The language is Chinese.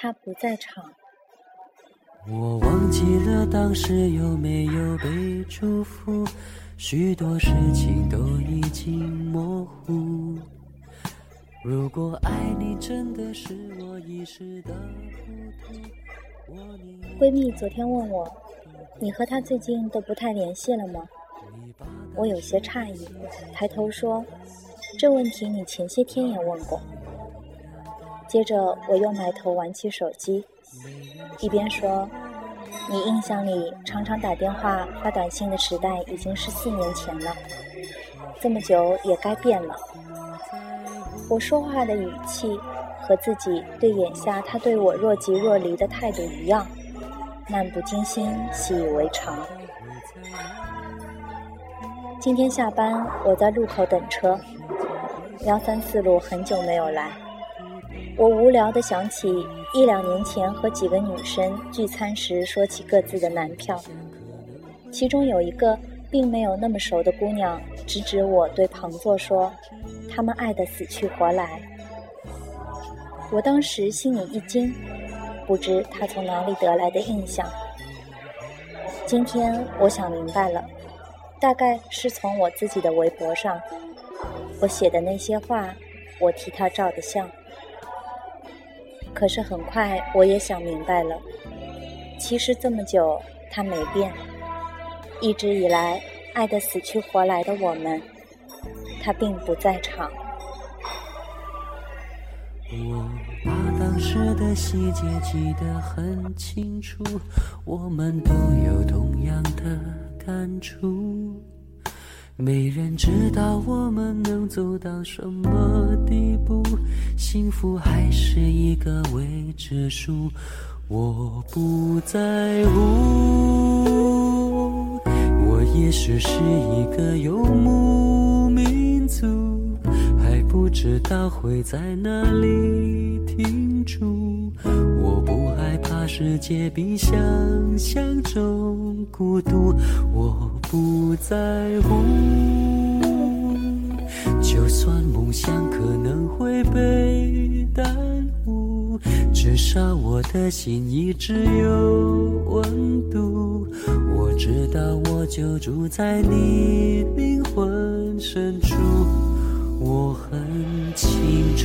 他不在场。我忘记了当时有没有被祝福，许多事情都已经模糊。如果爱你真的是我一时的糊涂，闺蜜昨天问我：“你和他最近都不太联系了吗？”我有些诧异，抬头说：“这问题你前些天也问过。”接着我又埋头玩起手机，一边说：“你印象里常常打电话发短信的时代已经是四年前了，这么久也该变了。”我说话的语气和自己对眼下他对我若即若离的态度一样，漫不经心，习以为常。今天下班，我在路口等车，幺三四路很久没有来，我无聊的想起一两年前和几个女生聚餐时说起各自的男票，其中有一个并没有那么熟的姑娘直指我对旁座说。他们爱得死去活来，我当时心里一惊，不知他从哪里得来的印象。今天我想明白了，大概是从我自己的微博上，我写的那些话，我替他照的相。可是很快我也想明白了，其实这么久他没变，一直以来爱得死去活来的我们。他并不在场。我把当时的细节记得很清楚，我们都有同样的感触。没人知道我们能走到什么地步，幸福还是一个未知数。我不在乎，我也许是一个游牧民族。还不知道会在哪里停住。我不害怕世界比想象中孤独，我不在乎。就算梦想可能会被耽误，至少我的心一直有温度。我知道，我就住在你灵魂深处，我很清楚。